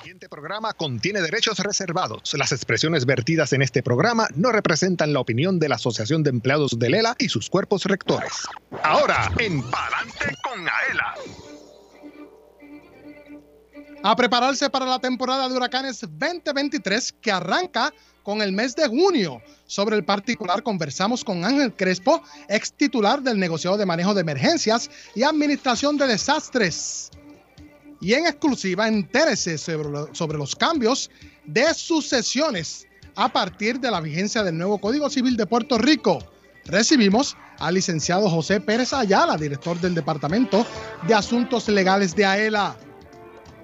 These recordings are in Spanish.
siguiente programa contiene derechos reservados. Las expresiones vertidas en este programa no representan la opinión de la Asociación de Empleados de Lela y sus cuerpos rectores. Ahora, en Palante con Aela. A prepararse para la temporada de huracanes 2023 que arranca con el mes de junio. Sobre el particular conversamos con Ángel Crespo, ex titular del negociado de manejo de emergencias y administración de desastres y en exclusiva entérese sobre, los cambios de sucesiones a partir de la vigencia del nuevo Código Civil de Puerto Rico. Recibimos al licenciado José Pérez Ayala, director del Departamento de Asuntos Legales de AELA.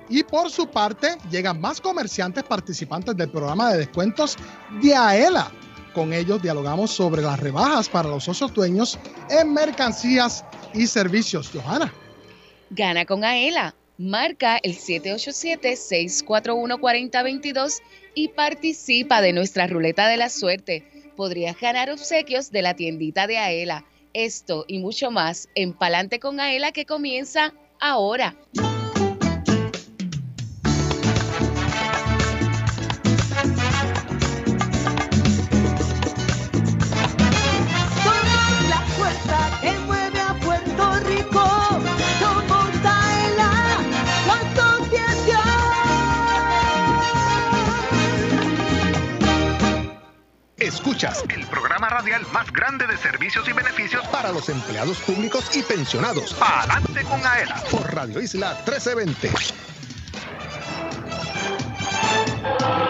Y por su parte, llegan más comerciantes participantes del programa de descuentos de AELA. Con ellos dialogamos sobre las rebajas para los socios dueños en mercancías y servicios. Johanna. Gana con AELA Marca el 787-641-4022 y participa de nuestra ruleta de la suerte. Podrías ganar obsequios de la tiendita de Aela. Esto y mucho más en Palante con Aela que comienza ahora. Escuchas el programa radial más grande de servicios y beneficios para los empleados públicos y pensionados. Adelante con AELA por Radio Isla 1320.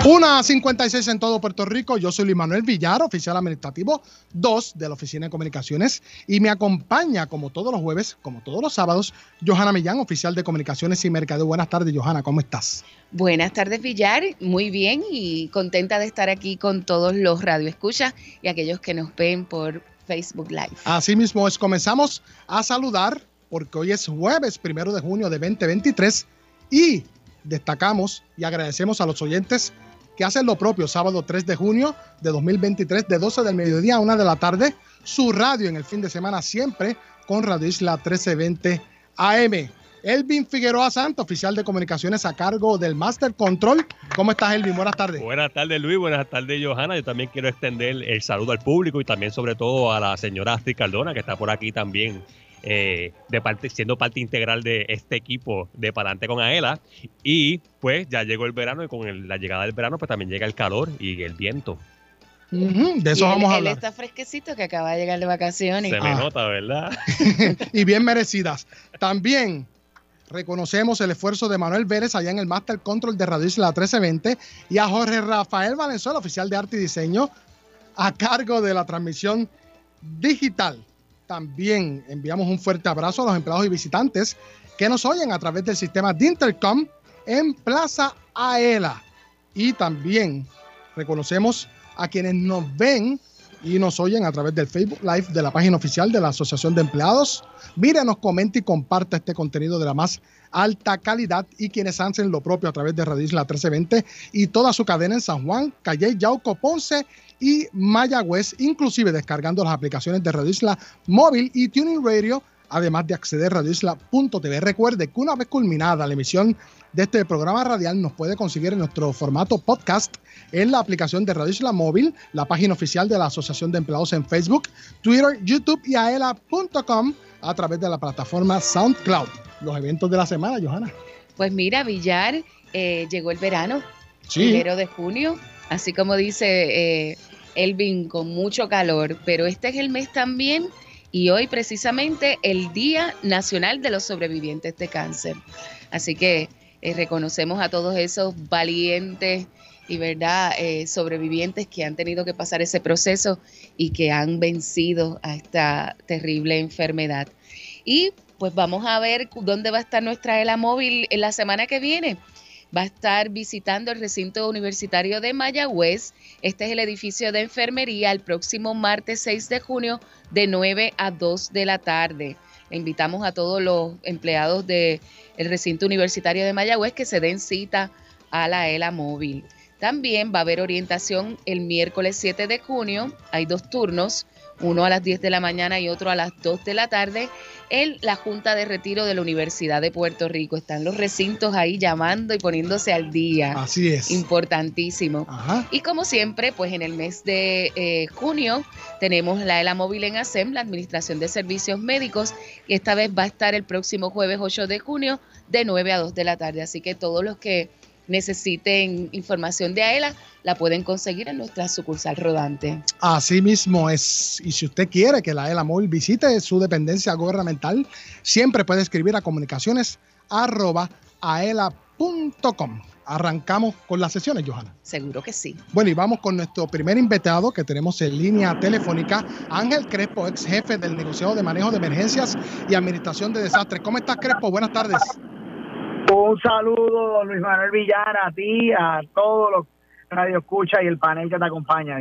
Una 56 en todo Puerto Rico. Yo soy Luis Manuel Villar, oficial administrativo 2 de la Oficina de Comunicaciones. Y me acompaña, como todos los jueves, como todos los sábados, Johanna Millán, oficial de Comunicaciones y Mercadeo. Buenas tardes, Johanna, ¿cómo estás? Buenas tardes, Villar. Muy bien y contenta de estar aquí con todos los radioescuchas y aquellos que nos ven por Facebook Live. Así mismo es, comenzamos a saludar porque hoy es jueves primero de junio de 2023 y destacamos y agradecemos a los oyentes que hacen lo propio sábado 3 de junio de 2023 de 12 del mediodía a 1 de la tarde. Su radio en el fin de semana siempre con Radio Isla 1320 AM. Elvin Figueroa Santo, oficial de comunicaciones a cargo del Master Control. ¿Cómo estás, Elvin? Buenas tardes. Buenas tardes, Luis. Buenas tardes, Johanna. Yo también quiero extender el saludo al público y también, sobre todo, a la señora Astrid Cardona, que está por aquí también eh, de parte, siendo parte integral de este equipo de Palante con Aela. Y pues ya llegó el verano y con la llegada del verano pues también llega el calor y el viento. de eso vamos a hablar. Él está fresquecito que acaba de llegar de vacaciones. Se me ah. nota, ¿verdad? y bien merecidas. También reconocemos el esfuerzo de Manuel Vélez allá en el Master Control de Radio Isla 1320 y a Jorge Rafael Valenzuela, oficial de arte y diseño, a cargo de la transmisión digital también enviamos un fuerte abrazo a los empleados y visitantes que nos oyen a través del sistema de Intercom en Plaza Aela. Y también reconocemos a quienes nos ven y nos oyen a través del Facebook Live de la página oficial de la Asociación de Empleados. Mírenos, comente y comparta este contenido de la más alta calidad y quienes hacen lo propio a través de Radio Isla 1320 y toda su cadena en San Juan, Calle, Yauco, Ponce y Mayagüez, inclusive descargando las aplicaciones de Radio Isla Móvil y Tuning Radio, además de acceder a radioisla.tv. Recuerde que una vez culminada la emisión de este programa radial, nos puede conseguir en nuestro formato podcast en la aplicación de Radio Isla Móvil, la página oficial de la Asociación de Empleados en Facebook, Twitter, YouTube y aela.com a través de la plataforma SoundCloud. Los eventos de la semana, Johanna. Pues mira, Villar, eh, llegó el verano, primero de junio, así como dice eh, Elvin, con mucho calor, pero este es el mes también y hoy precisamente el Día Nacional de los Sobrevivientes de Cáncer. Así que eh, reconocemos a todos esos valientes y verdad eh, sobrevivientes que han tenido que pasar ese proceso y que han vencido a esta terrible enfermedad. Y pues vamos a ver dónde va a estar nuestra ELA móvil en la semana que viene va a estar visitando el recinto universitario de Mayagüez. Este es el edificio de enfermería el próximo martes 6 de junio de 9 a 2 de la tarde. Invitamos a todos los empleados del recinto universitario de Mayagüez que se den cita a la ELA móvil. También va a haber orientación el miércoles 7 de junio. Hay dos turnos uno a las 10 de la mañana y otro a las 2 de la tarde, en la Junta de Retiro de la Universidad de Puerto Rico. Están los recintos ahí llamando y poniéndose al día. Así es. Importantísimo. Y como siempre, pues en el mes de eh, junio tenemos la ELA Móvil en ASEM, la Administración de Servicios Médicos, y esta vez va a estar el próximo jueves 8 de junio de 9 a 2 de la tarde. Así que todos los que necesiten información de AELA, la pueden conseguir en nuestra sucursal rodante. Así mismo es. Y si usted quiere que la AELA Móvil visite su dependencia gubernamental, siempre puede escribir a comunicaciones arroba aela.com. Arrancamos con las sesiones, Johanna. Seguro que sí. Bueno, y vamos con nuestro primer invitado que tenemos en línea telefónica, Ángel Crespo, ex jefe del negociado de manejo de emergencias y administración de desastres. ¿Cómo estás, Crespo? Buenas tardes. Un saludo, Luis Manuel Villar, a ti, a todos los radio escucha y el panel que te acompaña,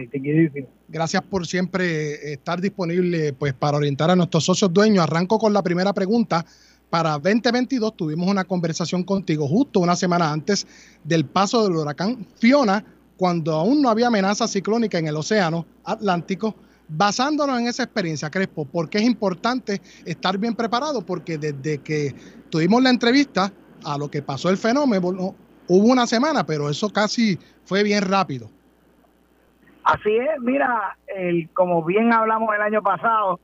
Gracias por siempre estar disponible pues para orientar a nuestros socios dueños. Arranco con la primera pregunta. Para 2022 tuvimos una conversación contigo justo una semana antes del paso del huracán Fiona, cuando aún no había amenaza ciclónica en el océano Atlántico. Basándonos en esa experiencia, Crespo, ¿por qué es importante estar bien preparado? Porque desde que tuvimos la entrevista, a lo que pasó el fenómeno, hubo una semana, pero eso casi fue bien rápido. Así es, mira, el, como bien hablamos el año pasado,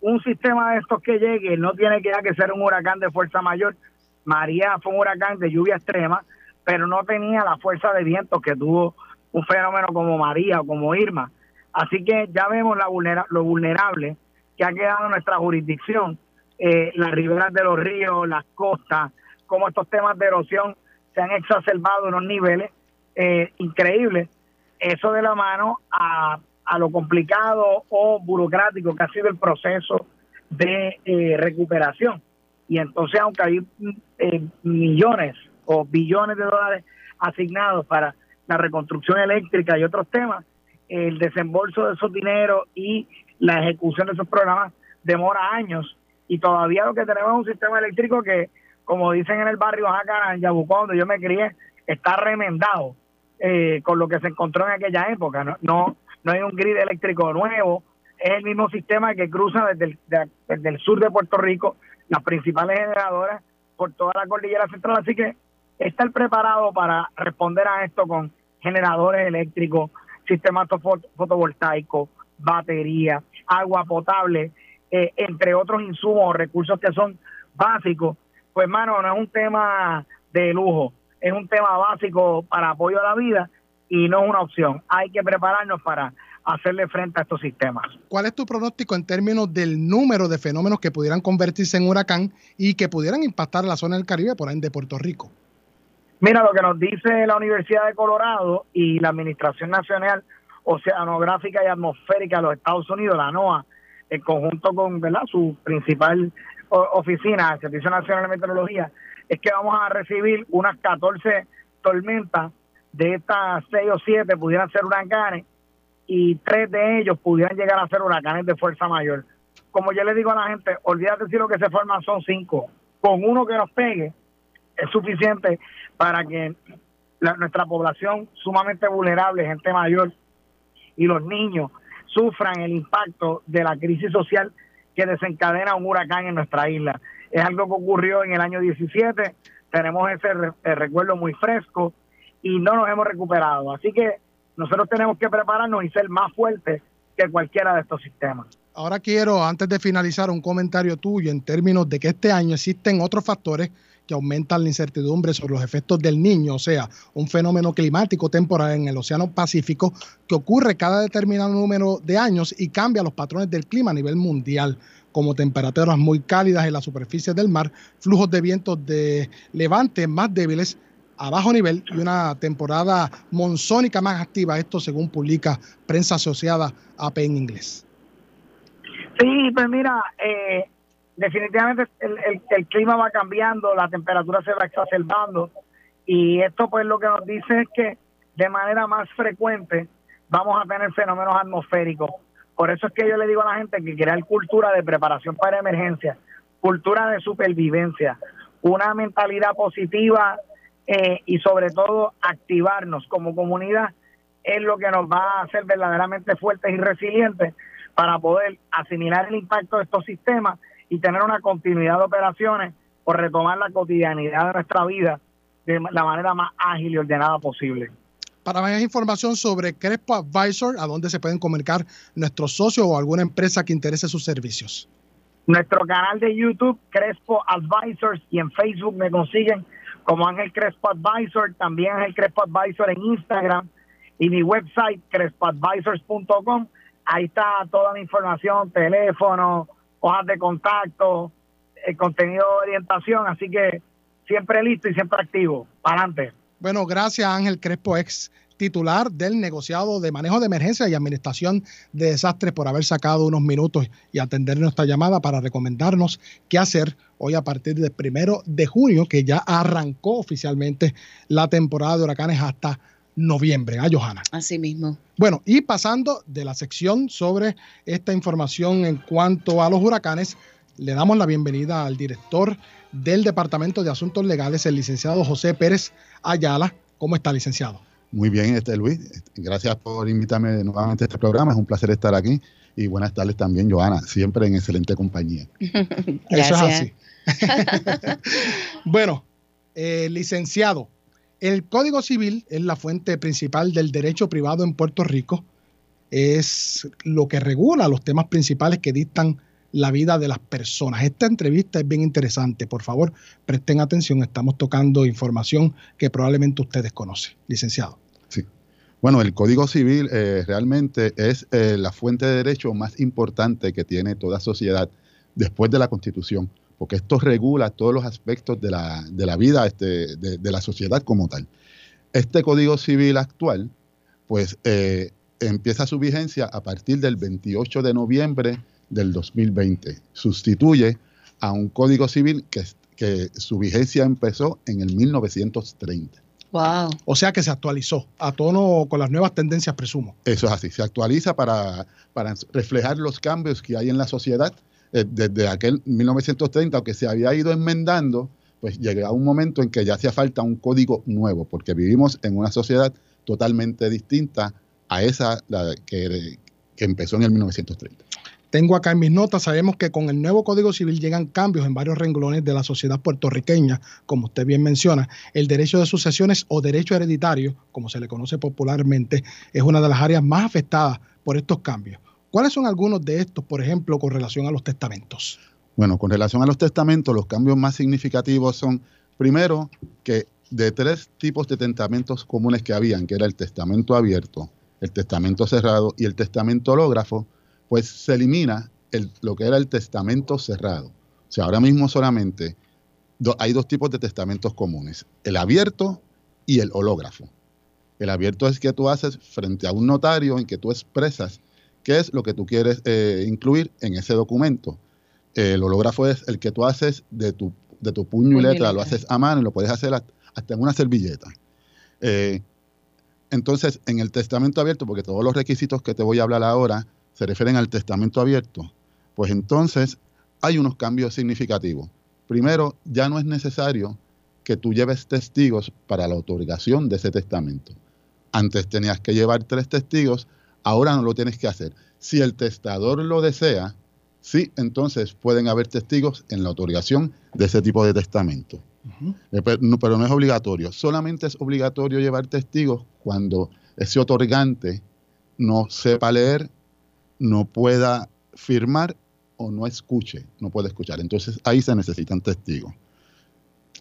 un sistema de estos que llegue no tiene que, que ser un huracán de fuerza mayor. María fue un huracán de lluvia extrema, pero no tenía la fuerza de viento que tuvo un fenómeno como María o como Irma. Así que ya vemos la lo vulnerable que ha quedado nuestra jurisdicción, eh, las riberas de los ríos, las costas, cómo estos temas de erosión se han exacerbado en unos niveles eh, increíbles. Eso de la mano a, lo complicado o burocrático que ha sido el proceso de eh, recuperación. Y entonces, aunque hay eh, millones o billones de dólares asignados para la reconstrucción eléctrica y otros temas, el desembolso de esos dineros y la ejecución de esos programas demora años y todavía lo que tenemos es un sistema eléctrico que como dicen en el barrio Jacará, en Yabucó, donde yo me crié, está remendado eh, con lo que se encontró en aquella época. ¿no? no no hay un grid eléctrico nuevo, es el mismo sistema que cruza desde el, sur de Puerto Rico, las principales generadoras por toda la cordillera central, así que estar preparado para responder a esto con generadores eléctricos, sistemas fotovoltaicos, baterías, agua potable, eh, entre otros insumos o recursos que son básicos pues mano, no es un tema de lujo, es un tema básico para apoyo a la vida y no es una opción. Hay que prepararnos para hacerle frente a estos sistemas. ¿Cuál es tu pronóstico en términos del número de fenómenos que pudieran convertirse en huracán y que pudieran impactar la zona del Caribe, por ende Puerto Rico? Mira, lo que nos dice la Universidad de Colorado y la Administración Nacional Oceanográfica y Atmosférica de los Estados Unidos, la NOAA, en conjunto con ¿verdad? su principal oficina del Servicio Nacional de Meteorología, es que vamos a recibir unas 14 tormentas, de estas 6 o 7 pudieran ser huracanes y tres de ellos pudieran llegar a ser huracanes de fuerza mayor. Como yo le digo a la gente, olvídate si lo que se forman son cinco. Con uno que nos pegue es suficiente para que nuestra población sumamente vulnerable, gente mayor y los niños sufran el impacto de la crisis social que desencadena un huracán en nuestra isla. Es algo que ocurrió en el año 17, tenemos ese recuerdo muy fresco y no nos hemos recuperado. Así que nosotros tenemos que prepararnos y ser más fuertes que cualquiera de estos sistemas. Ahora quiero, antes de finalizar, un comentario tuyo en términos de que este año existen otros factores que aumentan la incertidumbre sobre los efectos del niño, o sea, un fenómeno climático temporal en el Océano Pacífico que ocurre cada determinado número de años y cambia los patrones del clima a nivel mundial, como temperaturas muy cálidas en la superficie del mar, flujos de vientos de levante más débiles a bajo nivel y una temporada monzónica más activa, esto según publica prensa asociada AP en inglés. Sí, pues mira, eh, definitivamente el, el, clima va cambiando, la temperatura se va exacerbando y esto pues lo que nos dice es que de manera más frecuente vamos a tener fenómenos atmosféricos. Por eso es que yo le digo a la gente que crear cultura de preparación para emergencia, cultura de supervivencia, una mentalidad positiva eh, y sobre todo activarnos como comunidad es lo que nos va a hacer verdaderamente fuertes y resilientes para poder asimilar el impacto de estos sistemas y tener una continuidad de operaciones por retomar la cotidianidad de nuestra vida de la manera más ágil y ordenada posible. Para más información sobre Crespo Advisor, ¿a dónde se pueden comunicar nuestros socios o alguna empresa que interese sus servicios? Nuestro canal de YouTube, Crespo Advisors, y en Facebook me consiguen como Ángel Crespo Advisor, también Ángel Crespo Advisor en Instagram y mi website, crespoadvisors.com. Ahí está toda la información, teléfono, hojas de contacto, el contenido de orientación, así que siempre listo y siempre activo. Para adelante. Bueno, gracias Ángel Crespo, ex titular del negociado de manejo de emergencia y administración de desastres por haber sacado unos minutos y atender nuestra llamada para recomendarnos qué hacer hoy a partir del primero de junio, que ya arrancó oficialmente la temporada de huracanes hasta noviembre. ¿Ah, Johanna? Así mismo. Bueno, y pasando de la sección sobre esta información en cuanto a los huracanes, le damos la bienvenida al director del Departamento de Asuntos Legales, el licenciado José Pérez Ayala. ¿Cómo está, licenciado? Muy bien, este Luis. Gracias por invitarme nuevamente a este programa. Es un placer estar aquí. Y buenas tardes también, Joana. Siempre en excelente compañía. Eso es así. bueno, eh, licenciado, el Código Civil es la fuente principal del derecho privado en Puerto Rico. Es lo que regula los temas principales que dictan la vida de las personas. Esta entrevista es bien interesante. Por favor, presten atención. Estamos tocando información que probablemente ustedes conocen. Licenciado. Sí. Bueno, el Código Civil eh, realmente es eh, la fuente de derecho más importante que tiene toda sociedad después de la Constitución, porque esto regula todos los aspectos de la, de la vida este, de, la sociedad como tal. Este Código Civil actual, pues eh, empieza su vigencia a partir del 28 de noviembre del 2020. Sustituye a un código civil que, que su vigencia empezó en el 1930. Wow. O sea que se actualizó a tono con las nuevas tendencias, presumo. Eso es así, se actualiza para, para reflejar los cambios que hay en la sociedad eh, desde aquel 1930, aunque se había ido enmendando, pues llega un momento en que ya hacía falta un código nuevo, porque vivimos en una sociedad totalmente distinta a esa que, que empezó en el 1930. Tengo acá en mis notas, sabemos que con el nuevo Código Civil llegan cambios en varios renglones de la sociedad puertorriqueña, como usted bien menciona. El derecho de sucesiones o derecho hereditario, como se le conoce popularmente, es una de las áreas más afectadas por estos cambios. ¿Cuáles son algunos de estos, por ejemplo, con relación a los testamentos? Bueno, con relación a los testamentos, los cambios más significativos son, primero, que de tres tipos de testamentos comunes que habían, que era el testamento abierto, el testamento cerrado y el testamento hológrafo, pues se elimina lo que era el testamento cerrado. O sea, ahora mismo solamente hay dos tipos de testamentos comunes, el abierto y el hológrafo. El abierto es que tú haces frente a un notario en que tú expresas qué es lo que tú quieres eh, incluir en ese documento. El hológrafo es el que tú haces de tu, de tu puño y letra, lo haces a mano y lo puedes hacer hasta en una servilleta. Eh, entonces, en el testamento abierto, porque todos los requisitos que te voy a hablar ahora se refieren al testamento abierto, pues entonces hay unos cambios significativos. Primero, ya no es necesario que tú lleves testigos para la otorgación de ese testamento. Antes tenías que llevar tres testigos, ahora no lo tienes que hacer. Si el testador lo desea, sí, entonces pueden haber testigos en la otorgación de ese tipo de testamento. Eh, pero, no, es obligatorio. Solamente es obligatorio llevar testigos cuando ese otorgante no sepa leer no pueda firmar o no escuche, no puede escuchar. Entonces ahí se necesitan testigos.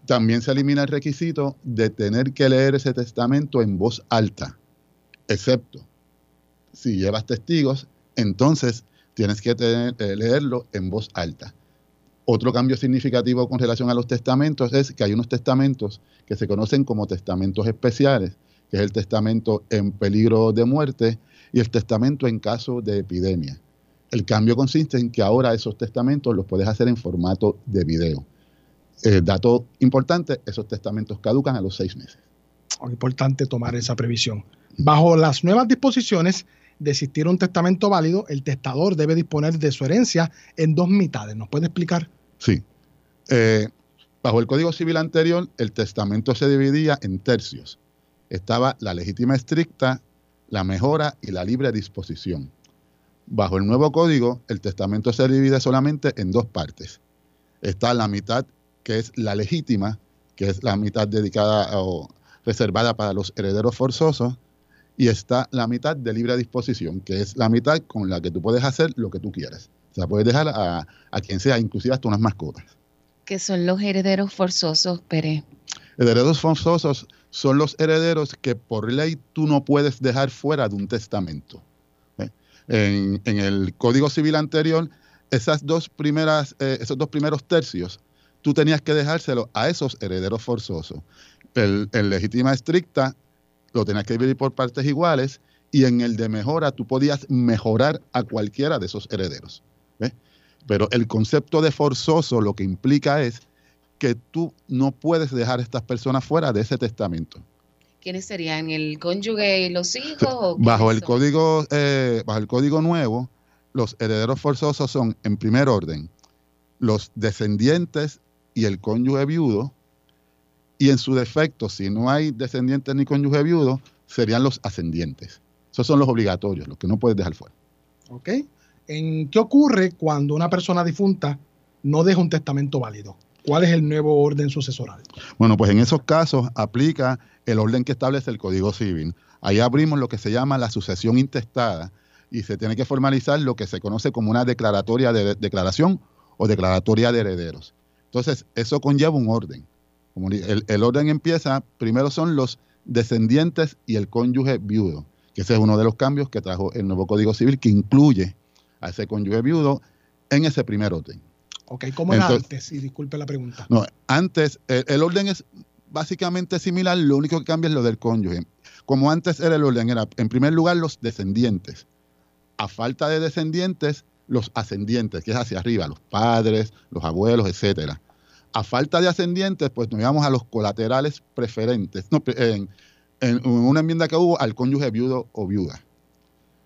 También se elimina el requisito de tener que leer ese testamento en voz alta, excepto si llevas testigos, entonces tienes que eh, leerlo en voz alta. Otro cambio significativo con relación a los testamentos es que hay unos testamentos que se conocen como testamentos especiales, que es el testamento en peligro de muerte y el testamento en caso de epidemia. El cambio consiste en que ahora esos testamentos los puedes hacer en formato de video. Eh, dato importante, esos testamentos caducan a los seis meses. Es importante tomar esa previsión. Bajo las nuevas disposiciones de existir un testamento válido, el testador debe disponer de su herencia en dos mitades. ¿Nos puede explicar? Sí. Eh, bajo el Código Civil anterior, el testamento se dividía en tercios. Estaba la legítima estricta la mejora y la libre disposición. Bajo el nuevo código, el testamento se divide solamente en dos partes. Está la mitad que es la legítima, que es la mitad dedicada o reservada para los herederos forzosos, y está la mitad de libre disposición, que es la mitad con la que tú puedes hacer lo que tú quieras. O sea, puedes dejar a, quien sea, inclusive hasta unas mascotas. ¿Qué son los herederos forzosos, Pérez? Herederos forzosos son los herederos que por ley tú no puedes dejar fuera de un testamento. ¿eh? En, el Código Civil anterior, esas dos primeras, eh, esos dos primeros tercios, tú tenías que dejárselo a esos herederos forzosos. El, el legítima estricta lo tenías que dividir por partes iguales y en el de mejora tú podías mejorar a cualquiera de esos herederos. Pero el concepto de forzoso lo que implica es que tú no puedes dejar a estas personas fuera de ese testamento. ¿Quiénes serían? ¿El cónyuge y los hijos? bajo, el código, eh, bajo el código nuevo, los herederos forzosos son, en primer orden, los descendientes y el cónyuge viudo, y en su defecto, si no hay descendientes ni cónyuge viudo, serían los ascendientes. Esos son los obligatorios, los que no puedes dejar fuera. ¿Ok? ¿En qué ocurre cuando una persona difunta no deja un testamento válido? ¿Cuál es el nuevo orden sucesoral? Bueno, pues en esos casos aplica el orden que establece el Código Civil. Ahí abrimos lo que se llama la sucesión intestada y se tiene que formalizar lo que se conoce como una declaratoria de declaración o declaratoria de herederos. Entonces, eso conlleva un orden. El, orden empieza, primero son los descendientes y el cónyuge viudo, que ese es uno de los cambios que trajo el nuevo Código Civil, que incluye a ese cónyuge viudo en ese primer orden. Ok, ¿cómo era antes? Y disculpe la pregunta. No, antes, el, orden es básicamente similar, lo único que cambia es lo del cónyuge. Como antes era el orden, era en primer lugar los descendientes. A falta de descendientes, los ascendientes, que es hacia arriba, los padres, los abuelos, etcétera. A falta de ascendientes, pues nos íbamos a los colaterales preferentes. No, en, una enmienda que hubo al cónyuge viudo o viuda.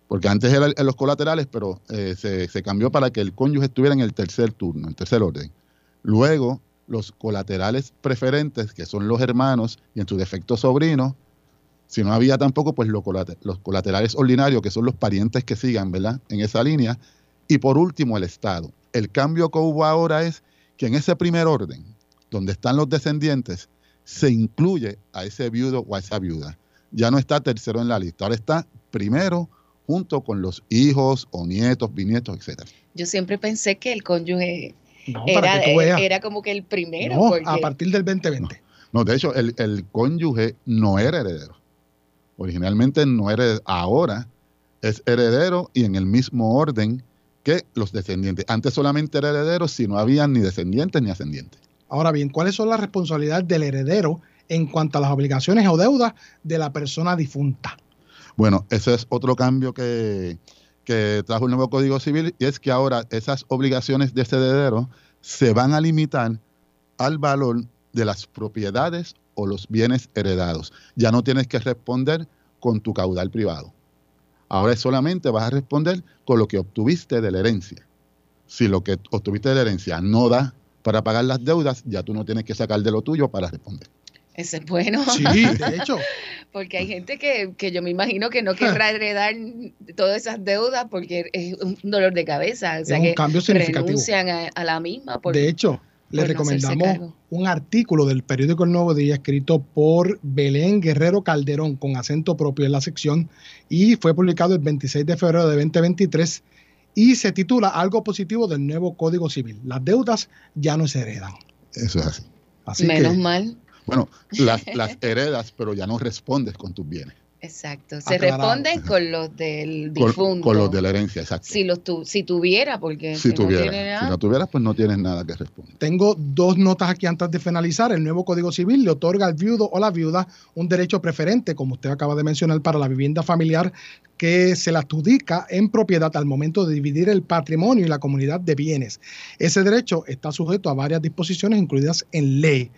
Porque antes eran los colaterales, pero eh, se, cambió para que el cónyuge estuviera en el tercer turno, en el tercer orden. Luego, los colaterales preferentes, que son los hermanos y en su defecto sobrinos. Si no había tampoco, pues los, los colaterales ordinarios, que son los parientes que sigan, ¿verdad? En esa línea. Y por último, el Estado. El cambio que hubo ahora es que en ese primer orden, donde están los descendientes, se incluye a ese viudo o a esa viuda. Ya no está tercero en la lista, ahora está primero junto con los hijos o nietos, bisnietos, etcétera. Yo siempre pensé que el cónyuge era, como que el primero. a partir del 2020. No, de hecho, el, el, cónyuge no era heredero. Originalmente no era, ahora es heredero y en el mismo orden que los descendientes. Antes solamente era heredero si no había ni descendientes ni ascendientes. Ahora bien, ¿cuáles son las responsabilidades del heredero en cuanto a las obligaciones o deudas de la persona difunta? Bueno, ese es otro cambio que, trajo el nuevo Código Civil y es que ahora esas obligaciones de ese heredero se van a limitar al valor de las propiedades o los bienes heredados. Ya no tienes que responder con tu caudal privado. Ahora solamente vas a responder con lo que obtuviste de la herencia. Si lo que obtuviste de la herencia no da para pagar las deudas, ya tú no tienes que sacar de lo tuyo para responder. Ese es bueno. Sí, de hecho. porque hay gente que, yo me imagino que no querrá heredar todas esas deudas porque es un dolor de cabeza. O sea, es un cambio significativo. renuncian a, la misma. de hecho, le recomendamos un artículo del periódico El Nuevo Día escrito por Belén Guerrero Calderón con acento propio en la sección y fue publicado el 26 de febrero de 2023 y se titula Algo positivo del nuevo Código Civil. Las deudas ya no se heredan. Eso es así. Menos mal. Bueno, las, las heredas, pero ya no respondes con tus bienes. Exacto. Se responde con los del difunto. Con, los de la herencia, exacto. Si, los tu, si tuviera, porque si, tuviera, si no tuvieras, pues no tienes nada que responder. Tengo dos notas aquí antes de finalizar. El nuevo Código Civil le otorga al viudo o la viuda un derecho preferente, como usted acaba de mencionar, para la vivienda familiar que se la adjudica en propiedad al momento de dividir el patrimonio y la comunidad de bienes. Ese derecho está sujeto a varias disposiciones incluidas en ley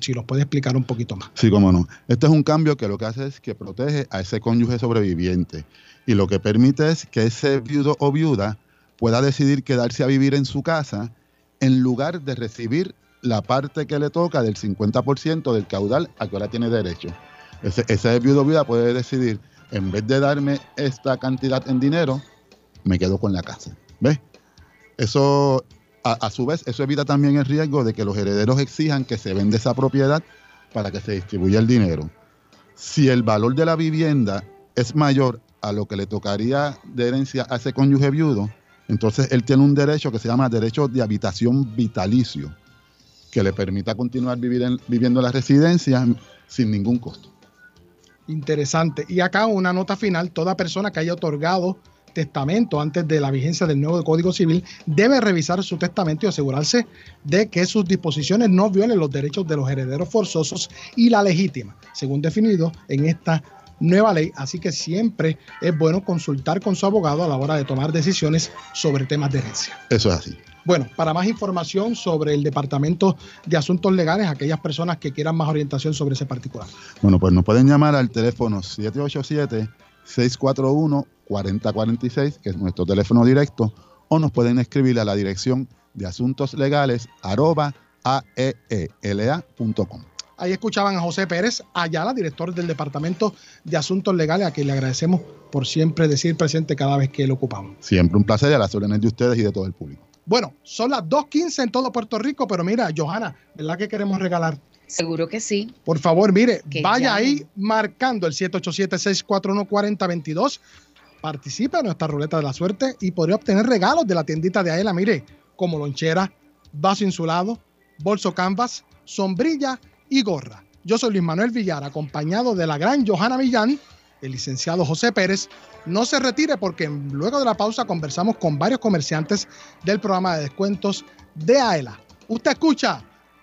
si los puede explicar un poquito más. Sí, cómo no. Este es un cambio que lo que hace es que protege a ese cónyuge sobreviviente y lo que permite es que ese viudo o viuda pueda decidir quedarse a vivir en su casa en lugar de recibir la parte que le toca del 50% del caudal a que ahora tiene derecho. Ese, ese viudo o viuda puede decidir, en vez de darme esta cantidad en dinero, me quedo con la casa. ¿Ves? Eso, a, su vez, eso evita también el riesgo de que los herederos exijan que se venda esa propiedad para que se distribuya el dinero. Si el valor de la vivienda es mayor a lo que le tocaría de herencia a ese cónyuge viudo, entonces él tiene un derecho que se llama derecho de habitación vitalicio, que le permita continuar viviendo en la residencia sin ningún costo. Interesante. Y acá una nota final, toda persona que haya otorgado testamento antes de la vigencia del nuevo Código Civil debe revisar su testamento y asegurarse de que sus disposiciones no violen los derechos de los herederos forzosos y la legítima, según definido en esta nueva ley, así que siempre es bueno consultar con su abogado a la hora de tomar decisiones sobre temas de herencia. Eso es así. Bueno, para más información sobre el Departamento de Asuntos Legales, aquellas personas que quieran más orientación sobre ese particular. Bueno, pues nos pueden llamar al teléfono 787-641-4046, que es nuestro teléfono directo, o nos pueden escribir a la dirección de asuntos legales arroba aeela.com. Ahí escuchaban a José Pérez Ayala, director del Departamento de Asuntos Legales, a quien le agradecemos por siempre decir presente cada vez que lo ocupamos. Siempre un placer y a las órdenes de ustedes y de todo el público. Bueno, son las 2.15 en todo Puerto Rico, pero mira, Johanna, ¿verdad que queremos regalar? Seguro que sí. Por favor, mire, vaya ahí marcando el 787-641-4022. Participa en nuestra ruleta de la suerte y podría obtener regalos de la tiendita de Aela, mire, como lonchera, vaso insulado, bolso canvas, sombrilla y gorra. Yo soy Luis Manuel Villar, acompañado de la gran Johanna Millán, el licenciado José Pérez. No se retire porque luego de la pausa conversamos con varios comerciantes del programa de descuentos de AELA. Usted escucha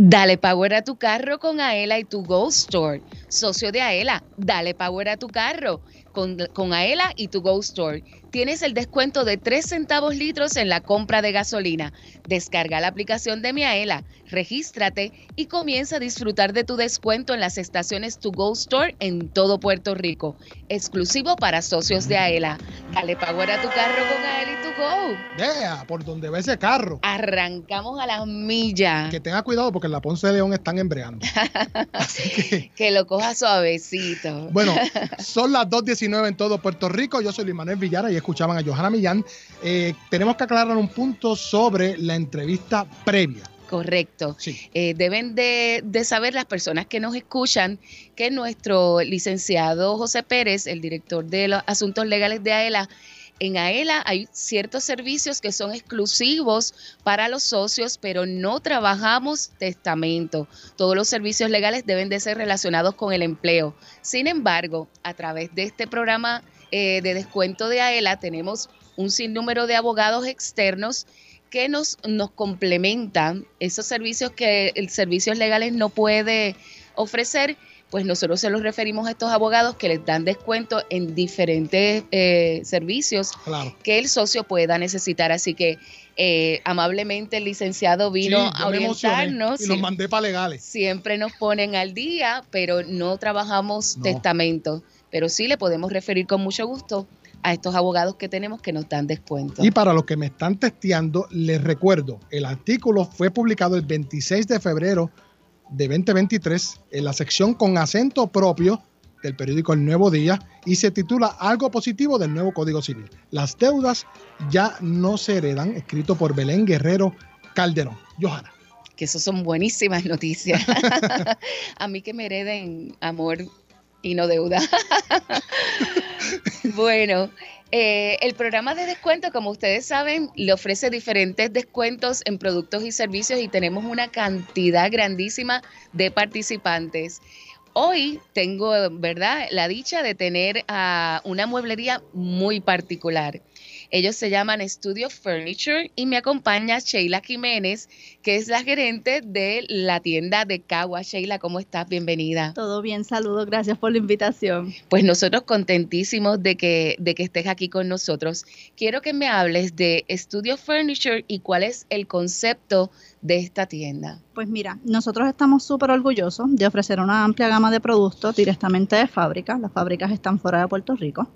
Dale power a tu carro con Aela y tu Ghost Store. Socio de Aela, dale power a tu carro con, con Aela y tu Go Store. Tienes el descuento de 3 centavos litros en la compra de gasolina. Descarga la aplicación de mi Aela, regístrate y comienza a disfrutar de tu descuento en las estaciones To Go Store en todo Puerto Rico. Exclusivo para socios de Aela. Dale power a tu carro con Aela y To Go. Vea, por donde ve ese carro. Arrancamos a las millas. Que tenga cuidado porque en la Ponce de León están embreando. que... lo coja suavecito. Bueno, son las 2.19 en todo Puerto Rico. Yo soy Luis Manuel Villara y escuchaban a Johanna Millán. Eh, tenemos que aclarar un punto sobre la entrevista previa. Correcto. Eh, deben de, de, saber las personas que nos escuchan que nuestro licenciado José Pérez, el director de los asuntos legales de AELA, en AELA hay ciertos servicios que son exclusivos para los socios, pero no trabajamos testamento. Todos los servicios legales deben de ser relacionados con el empleo. Sin embargo, a través de este programa eh, de descuento de AELA tenemos un sinnúmero de abogados externos que nos, nos complementan esos servicios que el servicios legales no puede ofrecer pues nosotros se los referimos a estos abogados que les dan descuento en diferentes eh, servicios que el socio pueda necesitar. Así que eh, amablemente el licenciado vino a orientarnos. Y nos mandé para legales. Siempre nos ponen al día, pero no trabajamos testamento. Pero sí le podemos referir con mucho gusto a estos abogados que tenemos que nos dan descuento. Y para los que me están testeando, les recuerdo, el artículo fue publicado el 26 de febrero de 2023 en la sección con acento propio del periódico El Nuevo Día y se titula Algo positivo del nuevo Código Civil. Las deudas ya no se heredan, escrito por Belén Guerrero Calderón. Johanna. Que eso son buenísimas noticias. A mí que me hereden amor y no deuda. bueno, eh, el programa de descuento, como ustedes saben, le ofrece diferentes descuentos en productos y servicios y tenemos una cantidad grandísima de participantes. Hoy tengo, ¿verdad?, la dicha de tener a una mueblería muy particular. Ellos se llaman Studio Furniture y me acompaña Sheila Jiménez, que es la gerente de la tienda de Cagua. Sheila, ¿cómo estás? Bienvenida. Todo bien, saludos, gracias por la invitación. Pues nosotros contentísimos de que, de que estés aquí con nosotros. Quiero que me hables de Studio Furniture y cuál es el concepto de esta tienda? Pues mira, nosotros estamos súper orgullosos de ofrecer una amplia gama de productos directamente de fábrica. Las fábricas están fuera de Puerto Rico,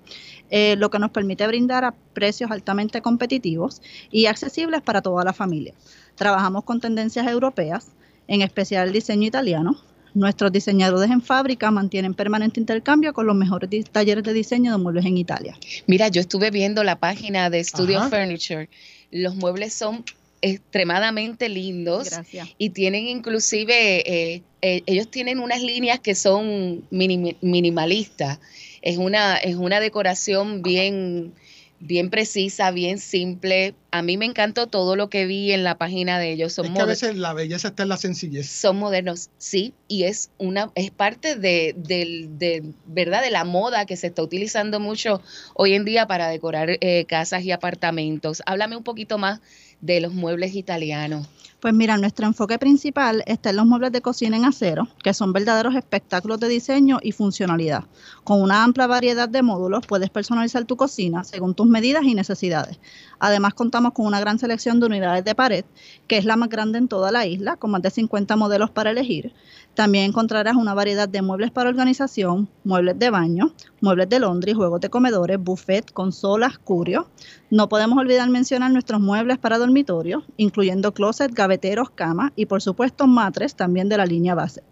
eh, lo que nos permite brindar a precios altamente competitivos y accesibles para toda la familia. Trabajamos con tendencias europeas, en especial el diseño italiano. Nuestros diseñadores en fábrica mantienen permanente intercambio con los mejores talleres de diseño de muebles en Italia. Mira, yo estuve viendo la página de Studio Furniture. Los muebles son extremadamente lindos y tienen inclusive, eh, eh, ellos tienen unas líneas que son minimalistas. Es una, es una decoración bien, bien precisa, bien simple. A mí me encantó todo lo que vi en la página de ellos. Son es que a veces la belleza está en la sencillez. Son modernos, sí, y es una, es parte de, de, verdad de la moda que se está utilizando mucho hoy en día para decorar eh, casas y apartamentos. Háblame un poquito más de los muebles italianos? Pues mira, nuestro enfoque principal está en los muebles de cocina en acero, que son verdaderos espectáculos de diseño y funcionalidad. Con una amplia variedad de módulos puedes personalizar tu cocina según tus medidas y necesidades. Además contamos con una gran selección de unidades de pared, que es la más grande en toda la isla, con más de 50 modelos para elegir. También encontrarás una variedad de muebles para organización, muebles de baño, muebles de Londres, juegos de comedores, buffet, consolas, curio. No podemos olvidar mencionar nuestros muebles para dormitorio, incluyendo closet, gaveteros, camas y por supuesto matres también de la línea base.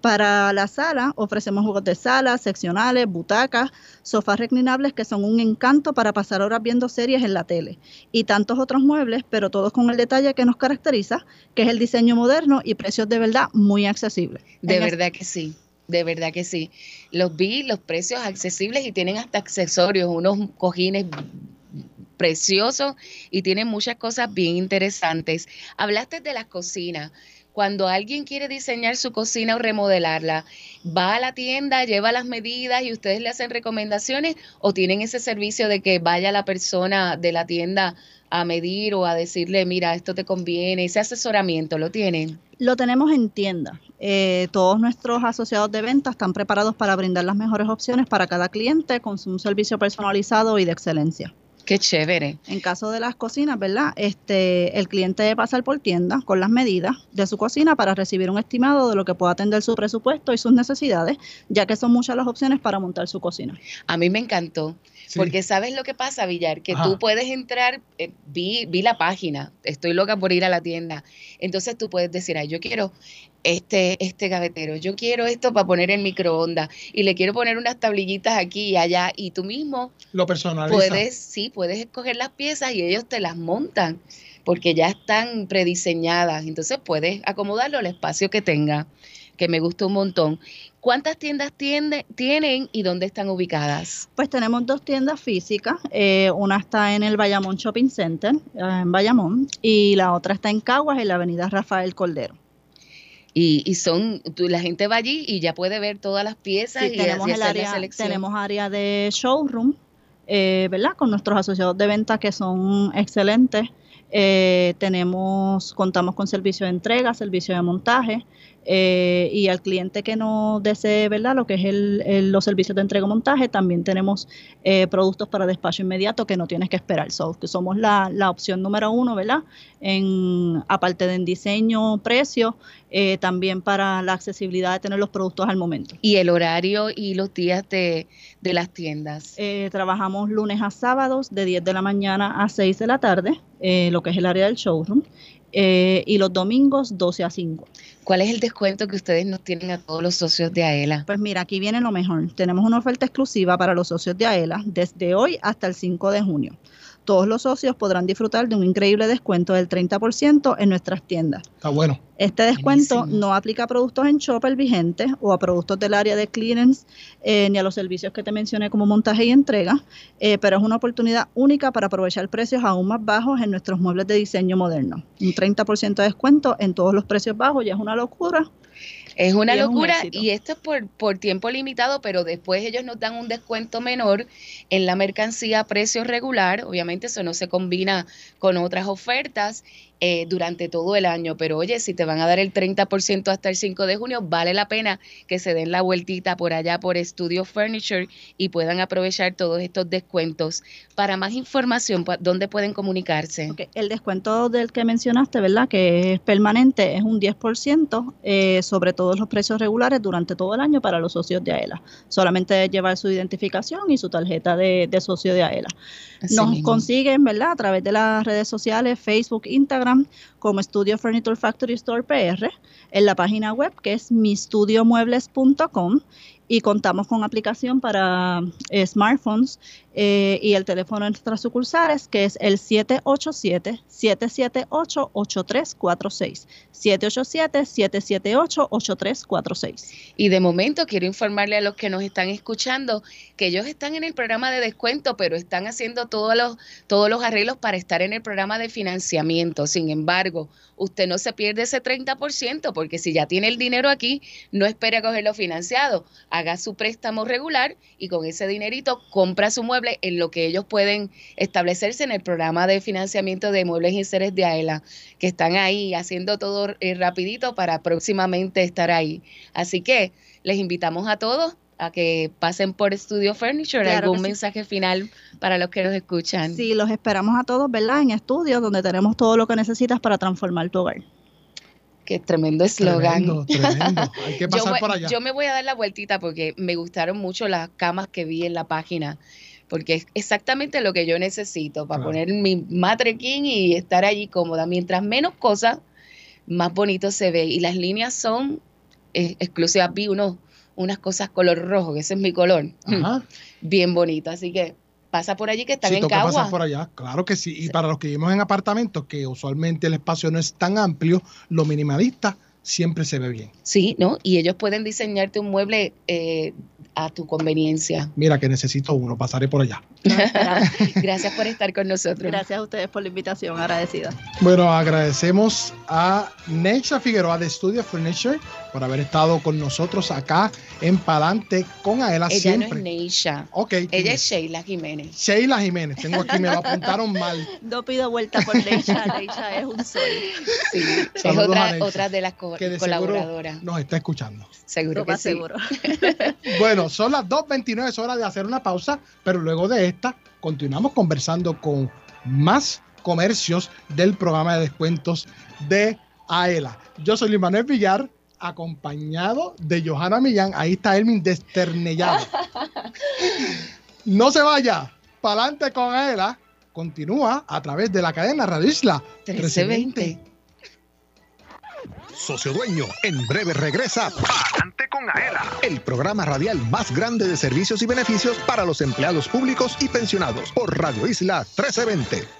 Para la sala ofrecemos juegos de sala, seccionales, butacas, sofás reclinables que son un encanto para pasar horas viendo series en la tele y tantos otros muebles, pero todos con el detalle que nos caracteriza, que es el diseño moderno y precios de verdad muy accesibles. De verdad que sí. De verdad que sí. Los vi, los precios accesibles y tienen hasta accesorios, unos cojines preciosos y tienen muchas cosas bien interesantes. Hablaste de las cocinas cuando alguien quiere diseñar su cocina o remodelarla, va a la tienda, lleva las medidas y ustedes le hacen recomendaciones o tienen ese servicio de que vaya la persona de la tienda a medir o a decirle, mira, esto te conviene? Ese asesoramiento, ¿lo tienen? Lo tenemos en tienda. Eh, todos nuestros asociados de venta están preparados para brindar las mejores opciones para cada cliente con un servicio personalizado y de excelencia. Qué chévere. En caso de las cocinas, ¿verdad? Este, el cliente debe pasar por tienda con las medidas de su cocina para recibir un estimado de lo que pueda atender su presupuesto y sus necesidades, ya que son muchas las opciones para montar su cocina. A mí me encantó. Porque sabes lo que pasa, Villar, que tú puedes entrar, eh, vi, vi la página, estoy loca por ir a la tienda. Entonces tú puedes decir, ay, yo quiero este, este gavetero, yo quiero esto para poner en microondas y le quiero poner unas tablillitas aquí y allá y tú mismo lo personalizas. Puedes, sí, puedes escoger las piezas y ellos te las montan porque ya están prediseñadas, entonces puedes acomodarlo al espacio que tenga, que me gusta un montón. ¿Cuántas tiendas tienen y dónde están ubicadas? Pues tenemos dos tiendas físicas. Eh, una está en el Bayamón Shopping Center, eh, en Bayamón, y la otra está en Caguas, en la avenida Rafael Cordero. Y, son, la gente va allí y ya puede ver todas las piezas y tenemos el área, tenemos área de showroom, eh, ¿verdad? Con nuestros asociados de venta que son excelentes. tenemos, contamos con servicio de entrega, servicio de montaje, eh, y al cliente que no desee, ¿verdad? Lo que es el, los servicios de entrega montaje, también tenemos eh, productos para despacho inmediato que no tienes que esperar. So, que somos la, la, opción número uno, ¿verdad? En, aparte de en diseño, precio, eh, también para la accesibilidad de tener los productos al momento. ¿Y el horario y los días de, de las tiendas? trabajamos lunes a sábados de 10 de la mañana a 6 de la tarde, lo que es el área del showroom. Eh, y los domingos 12 a 5. ¿Cuál es el descuento que ustedes nos tienen a todos los socios de AELA? Pues mira, aquí viene lo mejor. Tenemos una oferta exclusiva para los socios de AELA desde hoy hasta el 5 de junio todos los socios podrán disfrutar de un increíble descuento del 30% en nuestras tiendas. Está bueno. Este descuento no aplica a productos en Shopper vigentes o a productos del área de clearance eh, ni a los servicios que te mencioné como montaje y entrega, eh, pero es una oportunidad única para aprovechar precios aún más bajos en nuestros muebles de diseño moderno. Un 30% de descuento en todos los precios bajos ya es una locura. Es una locura y esto es por, por tiempo limitado, pero después ellos nos dan un descuento menor en la mercancía a precio regular. Obviamente eso no se combina con otras ofertas eh, durante todo el año. Pero oye, si te van a dar el 30% hasta el 5 de junio, vale la pena que se den la vueltita por allá por Studio Furniture y puedan aprovechar todos estos descuentos. Para más información, ¿dónde pueden comunicarse? El descuento del que mencionaste, ¿verdad? Que es permanente, es un 10% eh, sobre todos los precios regulares durante todo el año para los socios de AELA. Solamente llevar su identificación y su tarjeta de, socio de AELA. Nos consiguen, ¿verdad? A través de las redes sociales, Facebook, Instagram como Studio Furniture Factory Store PR, en la página web que es mistudiomuebles.com y contamos con aplicación para eh, smartphones eh, y el teléfono de nuestras sucursales que es el 787-778-8346. 787-778-8346. Y de momento quiero informarle a los que nos están escuchando que ellos están en el programa de descuento, pero están haciendo todos los, todos los arreglos para estar en el programa de financiamiento. Sin embargo, usted no se pierde ese 30% porque si ya tiene el dinero aquí, no espere a cogerlo financiado haga su préstamo regular y con ese dinerito compra su mueble en lo que ellos pueden establecerse en el programa de financiamiento de muebles y seres de AELA, que están ahí haciendo todo eh, rapidito para próximamente estar ahí. Así que les invitamos a todos a que pasen por Studio Furniture. ¿Algún mensaje final para los que nos escuchan? Sí, los esperamos a todos, ¿verdad? En estudio, donde tenemos todo lo que necesitas para transformar tu hogar. Qué tremendo eslogan. Hay que pasar yo, por allá. Yo me voy a dar la vueltita porque me gustaron mucho las camas que vi en la página, porque es exactamente lo que yo necesito para poner mi matrequín y estar allí cómoda. Mientras menos cosas, más bonito se ve. Y las líneas son eh, exclusivas. Vi unos, unas cosas color rojo, que ese es mi color. Bien bonito. Así que pasa por allí que están en Cagua. pasar por allá, claro que sí. Y para los que vivimos en apartamentos, que usualmente el espacio no es tan amplio, lo minimalista siempre se ve bien. Sí, ¿no? Y ellos pueden diseñarte un mueble eh, a tu conveniencia. Mira que necesito uno, pasaré por allá. Gracias por estar con nosotros. Gracias a ustedes por la invitación, agradecida. Bueno, agradecemos a Neisha Figueroa de Studio Furniture por haber estado con nosotros acá en Palante con Aela Ella siempre. no es Neisha. Ok. Ella es Sheila Jiménez. Sheila Jiménez, tengo aquí, me lo apuntaron mal. No pido vuelta por Leisha, Leisha es un sol. Sí, es otra, Neisha, otra de las co- que de seguro colaboradoras. nos está escuchando. Seguro que sí. seguro. Bueno, son las 2.29, es hora de hacer una pausa, pero luego de esta continuamos conversando con más comercios del programa de descuentos de AELA. Yo soy Luis Manuel Villar, acompañado de Johanna Millán. Ahí está Elmin desternellado. No se vaya, pa'lante con AELA. Continúa a través de la cadena Radio Isla 1320. Socio Dueño, en breve regresa Palante con Aela, el programa radial más grande de servicios y beneficios para los empleados públicos y pensionados por Radio Isla 1320.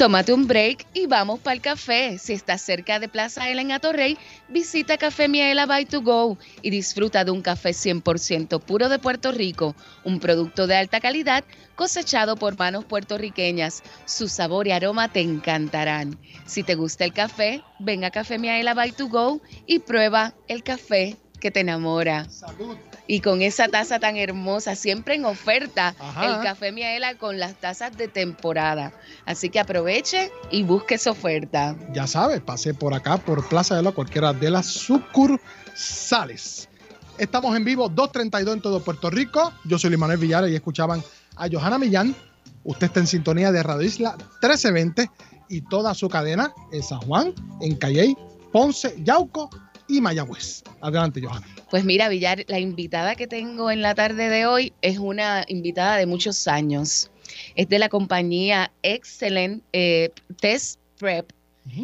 Tómate un break y vamos para el café. Si estás cerca de Plaza Ela en Atorrey, visita Café Miela by to go y disfruta de un café 100% puro de Puerto Rico, un producto de alta calidad cosechado por manos puertorriqueñas. Su sabor y aroma te encantarán. Si te gusta el café, ven a Café Miela by to go y prueba el café que te enamora. Y con esa taza tan hermosa, siempre en oferta, Ajá. el café Miaela con las tazas de temporada. Así que aproveche y busque esa oferta. Ya sabes, pase por acá, por Plaza de la cualquiera de las sucursales. Estamos en vivo 2.32 en todo Puerto Rico. Yo soy Luis Manuel Villar y escuchaban a Johanna Millán. Usted está en sintonía de Radio Isla 1320 y toda su cadena en San Juan, en Calley, Ponce, Yauco y Mayagüez. Adelante, Johanna. Pues mira, Villar, la invitada que tengo en la tarde de hoy es una invitada de muchos años. Es de la compañía Excellent eh, Test Prep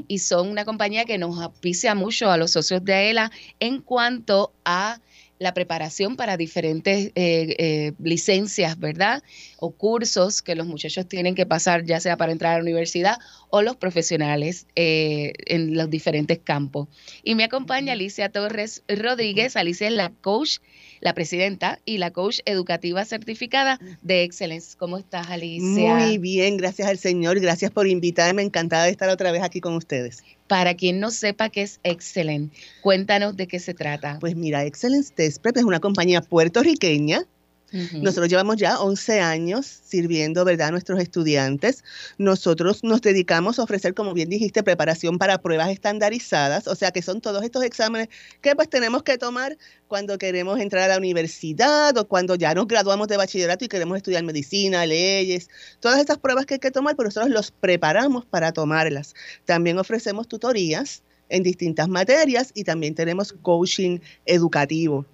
y son una compañía que nos auspicia mucho a los socios de AELA en cuanto a la preparación para diferentes eh, eh, licencias, ¿verdad? O cursos que los muchachos tienen que pasar, ya sea para entrar a la universidad o los profesionales eh, en los diferentes campos. Y me acompaña Alicia Torres Rodríguez. Alicia es la coach, la presidenta y la coach educativa certificada de Excellence. ¿Cómo estás, Alicia? Muy bien, gracias al Señor. Gracias por invitarme. Encantada de estar otra vez aquí con ustedes. Para quien no sepa qué es Excellent, cuéntanos de qué se trata. Pues mira, Excellence Test Prep es una compañía puertorriqueña. Nosotros llevamos ya 11 años sirviendo, ¿verdad?, a nuestros estudiantes. Nosotros nos dedicamos a ofrecer, como bien dijiste, preparación para pruebas estandarizadas, o sea, que son todos estos exámenes que pues tenemos que tomar cuando queremos entrar a la universidad o cuando ya nos graduamos de bachillerato y queremos estudiar medicina, leyes, todas estas pruebas que hay que tomar, pero nosotros los preparamos para tomarlas. También ofrecemos tutorías en distintas materias y también tenemos coaching educativo.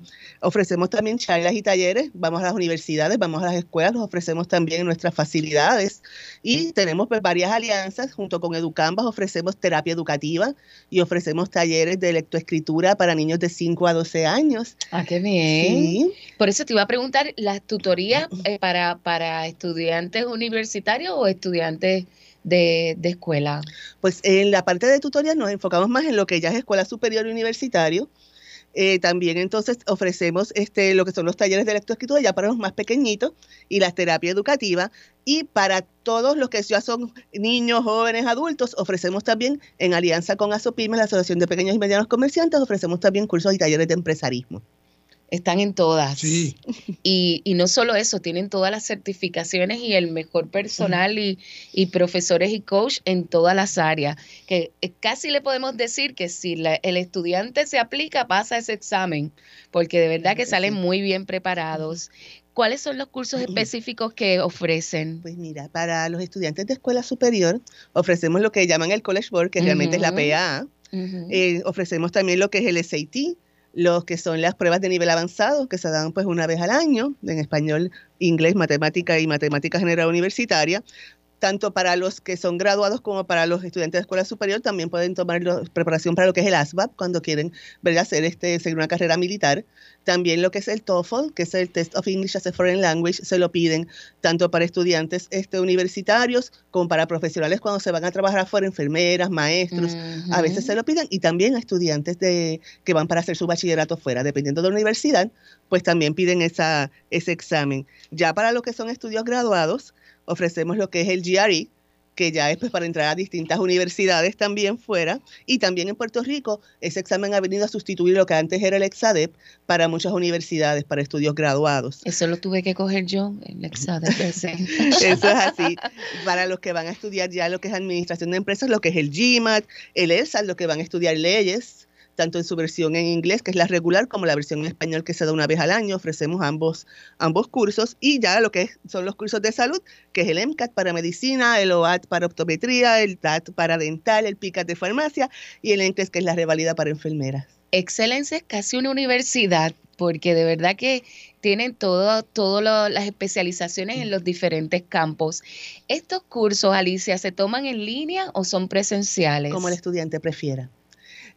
Ofrecemos también charlas y talleres, vamos a las universidades, vamos a las escuelas, los ofrecemos también en nuestras facilidades y tenemos pues, varias alianzas junto con Educambas, ofrecemos terapia educativa y ofrecemos talleres de lectoescritura para niños de 5 a 12 años. Ah, qué bien. Por eso te iba a preguntar, ¿las tutorías eh, para, para estudiantes universitarios o estudiantes de, de escuela? Pues en la parte de tutorías nos enfocamos más en lo que ya es escuela superior y universitario. Eh, también entonces ofrecemos este, lo que son los talleres de lectoescritura ya para los más pequeñitos y la terapia educativa. Y para todos los que ya son niños, jóvenes, adultos, ofrecemos también en alianza con ASOPIMES, la Asociación de Pequeños y Medianos Comerciantes, ofrecemos también cursos y talleres de empresarismo. Están en todas. Sí. Y, y, no solo eso, tienen todas las certificaciones y el mejor personal y, y, profesores y coach en todas las áreas. Que eh, casi le podemos decir que si la, el estudiante se aplica, pasa ese examen, porque de verdad que salen muy bien preparados. ¿Cuáles son los cursos específicos que ofrecen? Pues mira, para los estudiantes de escuela superior ofrecemos lo que llaman el College Board, que realmente es la PAA. eh, ofrecemos también lo que es el SAT, los que son las pruebas de nivel avanzado, que se dan pues una vez al año, en español, inglés, matemática y matemática general universitaria. Tanto para los que son graduados como para los estudiantes de escuela superior también pueden tomar preparación para lo que es el ASVAB cuando quieren ¿verdad? hacer este, seguir una carrera militar. También lo que es el TOEFL, que es el Test of English as a Foreign Language, se lo piden tanto para estudiantes este, universitarios como para profesionales cuando se van a trabajar afuera, enfermeras, maestros, uh -huh. a veces se lo piden, y también a estudiantes de, que van para hacer su bachillerato fuera, dependiendo de la universidad, pues también piden esa, ese examen. Ya para los que son estudios graduados, ofrecemos lo que es el GRE, que ya es pues, para entrar a distintas universidades también fuera, y también en Puerto Rico ese examen ha venido a sustituir lo que antes era el EXADEP para muchas universidades, para estudios graduados. Eso lo tuve que coger yo, el EXADEP. Ese. Eso es así. Para los que van a estudiar ya lo que es administración de empresas, lo que es el GMAT, el ELSA, lo que van a estudiar leyes, tanto en su versión en inglés, que es la regular, como la versión en español que se da una vez al año. Ofrecemos ambos, ambos cursos y ya lo que son los cursos de salud, que es el MCAT para medicina, el OAT para optometría, el TAT para dental, el PICAT de farmacia y el ENTES, que es la revalida para enfermeras. Excelencia es casi una universidad porque de verdad que tienen todas todo las especializaciones en los diferentes campos. ¿Estos cursos, Alicia, se toman en línea o son presenciales? Como el estudiante prefiera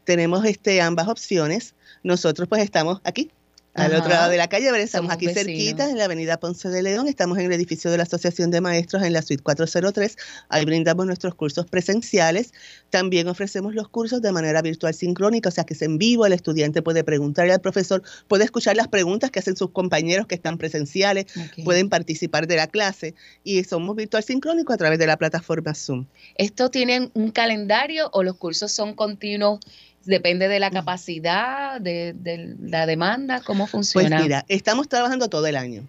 tenemos este, ambas opciones. Nosotros pues estamos aquí, al Ajá. otro lado de la calle, estamos Somos aquí vecinos. cerquita, en la avenida Ponce de León, estamos en el edificio de la Asociación de Maestros en la suite 403, ahí brindamos nuestros cursos presenciales, también ofrecemos los cursos de manera virtual sincrónica, o sea que es en vivo, el estudiante puede preguntarle al profesor, puede escuchar las preguntas que hacen sus compañeros que están presenciales, okay. pueden participar de la clase y somos virtual sincrónico a través de la plataforma Zoom. ¿Esto tienen un calendario o los cursos son continuos depende de la capacidad, de, de, la demanda, cómo funciona. Pues mira, estamos trabajando todo el año.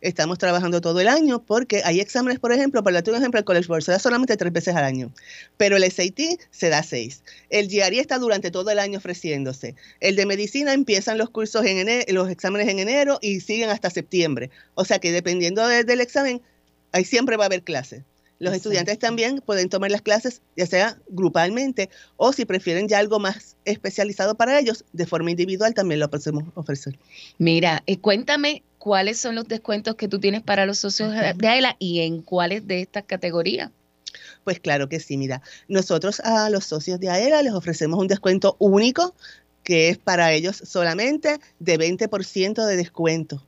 Estamos trabajando todo el año porque hay exámenes, por ejemplo, para darte un ejemplo, el College Board se da solamente tres veces al año, pero el SAT se da seis. El GRE está durante todo el año ofreciéndose. El de medicina empiezan los cursos en enero, los exámenes en enero y siguen hasta septiembre. O sea que dependiendo de, del examen, ahí siempre va a haber clases. Los Exacto. estudiantes también pueden tomar las clases, ya sea grupalmente o si prefieren ya algo más especializado para ellos, de forma individual también lo podemos ofrecer. Mira, eh, cuéntame cuáles son los descuentos que tú tienes para los socios de AELA y en cuáles de estas categorías. Pues claro que sí, mira, nosotros a los socios de AELA les ofrecemos un descuento único que es para ellos solamente de 20% de descuento.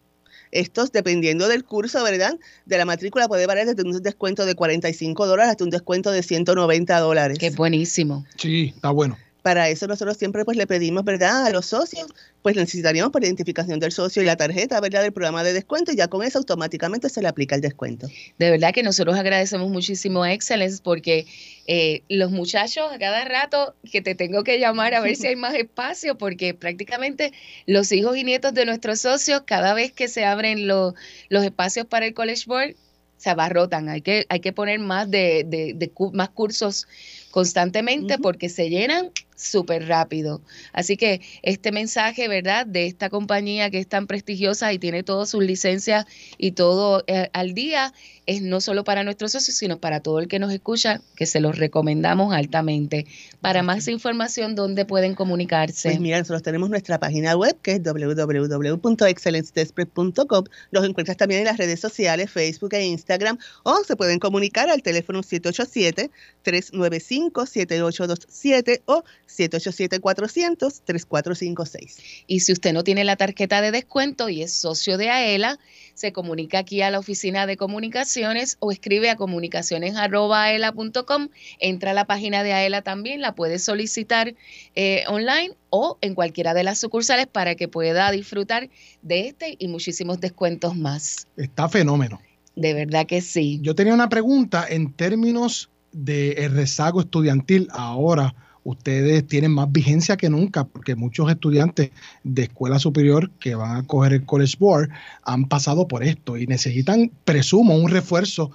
Estos, dependiendo del curso, ¿verdad? De la matrícula puede variar desde un descuento de 45 dólares hasta un descuento de 190 dólares. Qué buenísimo. Sí, está bueno. Para eso nosotros siempre pues le pedimos, ¿verdad? A los socios, pues necesitaríamos por identificación del socio y la tarjeta, ¿verdad? Del programa de descuento y ya con eso automáticamente se le aplica el descuento. De verdad que nosotros agradecemos muchísimo a Excellence porque eh, los muchachos a cada rato que te tengo que llamar a ver si hay más espacio porque prácticamente los hijos y nietos de nuestros socios cada vez que se abren los los espacios para el College Board se abarrotan. Hay que, hay que poner más de, de- más cursos constantemente porque se llenan súper rápido. Así que este mensaje, ¿verdad? De esta compañía que es tan prestigiosa y tiene todas sus licencias y todo eh, al día, es no solo para nuestros socios, sino para todo el que nos escucha, que se los recomendamos altamente. Para más información, ¿dónde pueden comunicarse? Pues mira, nosotros tenemos nuestra página web que es www.excellencedesperate.com. Los encuentras también en las redes sociales, Facebook e Instagram, o se pueden comunicar al teléfono 787-395-7827 o 787-400-3456. Y si usted no tiene la tarjeta de descuento y es socio de AELA, se comunica aquí a la oficina de comunicaciones o escribe a comunicaciones.aela.com, entra a la página de AELA también, la puede solicitar eh, online o en cualquiera de las sucursales para que pueda disfrutar de este y muchísimos descuentos más. Está fenómeno. De verdad que sí. Yo tenía una pregunta en términos del rezago estudiantil. Ahora ustedes tienen más vigencia que nunca porque muchos estudiantes de escuela superior que van a coger el College Board han pasado por esto y necesitan, presumo, un refuerzo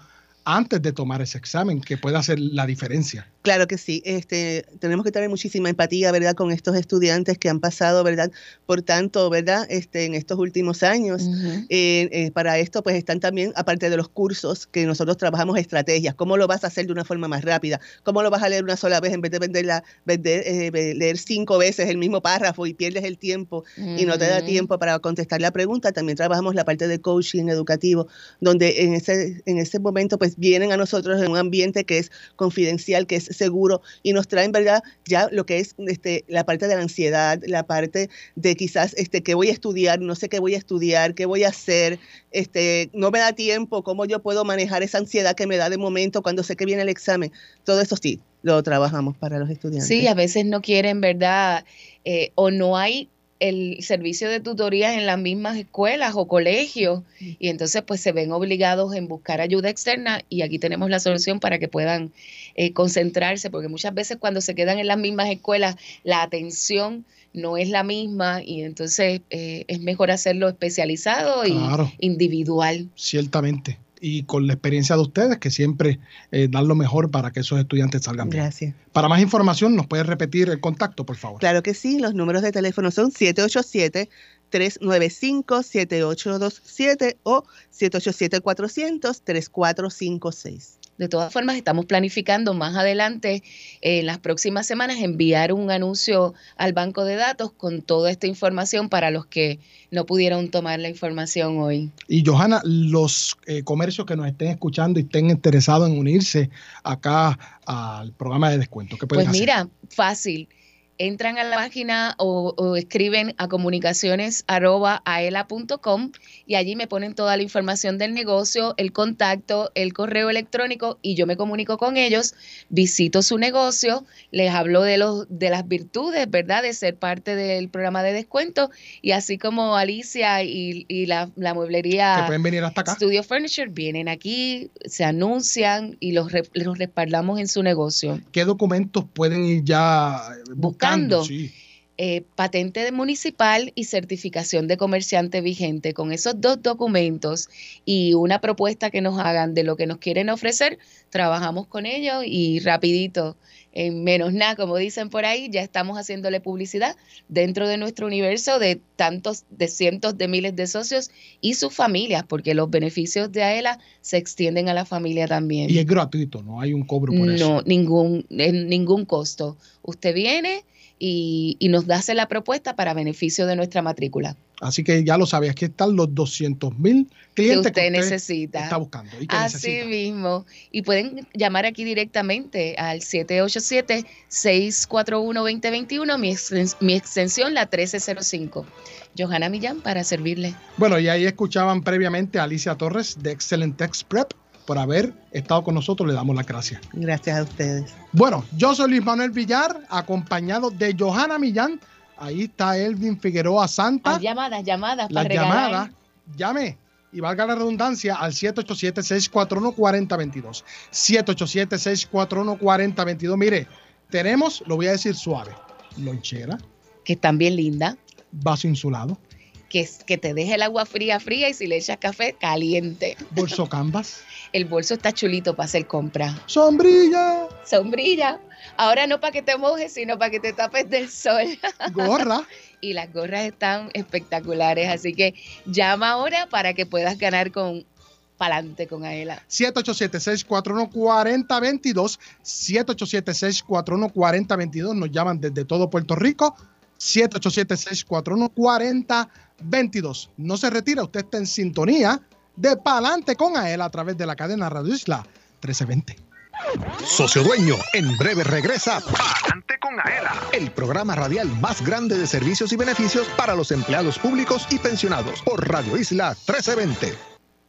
antes de tomar ese examen que pueda hacer la diferencia. Claro que sí, este, tenemos que tener muchísima empatía, ¿verdad?, con estos estudiantes que han pasado, ¿verdad?, por tanto, ¿verdad?, este, en estos últimos años. Eh, eh, para esto, pues están también, aparte de los cursos, que nosotros trabajamos estrategias, cómo lo vas a hacer de una forma más rápida, cómo lo vas a leer una sola vez en vez de venderla, vender, eh, leer cinco veces el mismo párrafo y pierdes el tiempo y no te da tiempo para contestar la pregunta. También trabajamos la parte de coaching educativo, donde en ese, en ese momento, pues vienen a nosotros en un ambiente que es confidencial, que es seguro y nos traen, ¿verdad? Ya lo que es este, la parte de la ansiedad, la parte de quizás este, qué voy a estudiar, no sé qué voy a estudiar, qué voy a hacer, este, no me da tiempo, cómo yo puedo manejar esa ansiedad que me da de momento cuando sé que viene el examen. Todo eso sí, lo trabajamos para los estudiantes. Sí, a veces no quieren, ¿verdad? Eh, o no hay el servicio de tutorías en las mismas escuelas o colegios y entonces pues se ven obligados en buscar ayuda externa y aquí tenemos la solución para que puedan eh, concentrarse porque muchas veces cuando se quedan en las mismas escuelas la atención no es la misma y entonces eh, es mejor hacerlo especializado y individual. Ciertamente. Y con la experiencia de ustedes, que siempre eh, dan lo mejor para que esos estudiantes salgan bien. Gracias. Para más información, ¿nos puede repetir el contacto, por favor? Claro que sí, los números de teléfono son 787-395-7827 o 787-400-3456. De todas formas, estamos planificando más adelante, eh, en las próximas semanas, enviar un anuncio al banco de datos con toda esta información para los que no pudieron tomar la información hoy. Y Johanna, los eh, comercios que nos estén escuchando y estén interesados en unirse acá al programa de descuento, ¿qué pueden Pues hacer? mira, fácil. Entran a la página o, o escriben a comunicaciones.aela.com y allí me ponen toda la información del negocio, el contacto, el correo electrónico y yo me comunico con ellos, visito su negocio, les hablo de, los, de las virtudes, ¿verdad? De ser parte del programa de descuento y así como Alicia y, y la, la mueblería pueden venir hasta acá. Studio Furniture vienen aquí, se anuncian y los, los respaldamos en su negocio. ¿Qué documentos pueden ir ya eh, buscando? Buscando. Sí. Eh, patente de municipal y certificación de comerciante vigente. Con esos dos documentos y una propuesta que nos hagan de lo que nos quieren ofrecer, trabajamos con ellos y rapidito, en menos nada, como dicen por ahí, ya estamos haciéndole publicidad dentro de nuestro universo de tantos, de cientos de miles de socios y sus familias, porque los beneficios de AELA se extienden a la familia también. Y es gratuito, no hay un cobro por eso. No, ningún, en ningún costo. Usted viene y, y nos hace la propuesta para beneficio de nuestra matrícula. Así que ya lo sabes, aquí están los 200 mil clientes que usted, necesita. Está buscando. y que Así necesita. mismo. Y pueden llamar aquí directamente al 787-641-2021, mi, exten- mi extensión la 1305. Johanna Millán para servirle. Bueno, y ahí escuchaban previamente a Alicia Torres de Excellent Text Prep por haber estado con nosotros. Le damos las gracias. Gracias a ustedes. Bueno, yo soy Luis Manuel Villar, acompañado de Johanna Millán. Ahí está Elvin Figueroa Santa. Las llamadas, llamadas Las para llamadas, llame y valga la redundancia al 787-641-4022. 787-641-4022. Mire, tenemos, lo voy a decir suave, lonchera, Que están bien lindas. vaso insulado, Que, que te deje el agua fría, fría y si le echas café, caliente. bolso canvas, El bolso está chulito para hacer compras. sombrilla, Sombrilla. Ahora no para que te mojes, sino para que te tapes del sol. gorra. y las gorras están espectaculares. Así que llama ahora para que puedas ganar con Palante con Aela. 787-641-4022. 787-641-4022. Nos llaman desde todo Puerto Rico. 787-641-4022. No se retira, usted está en sintonía de Palante con Aela a través de la cadena Radio Isla 1320. Socio Dueño, en breve regresa Palante con Aela, el programa radial más grande de servicios y beneficios para los empleados públicos y pensionados por Radio Isla 1320.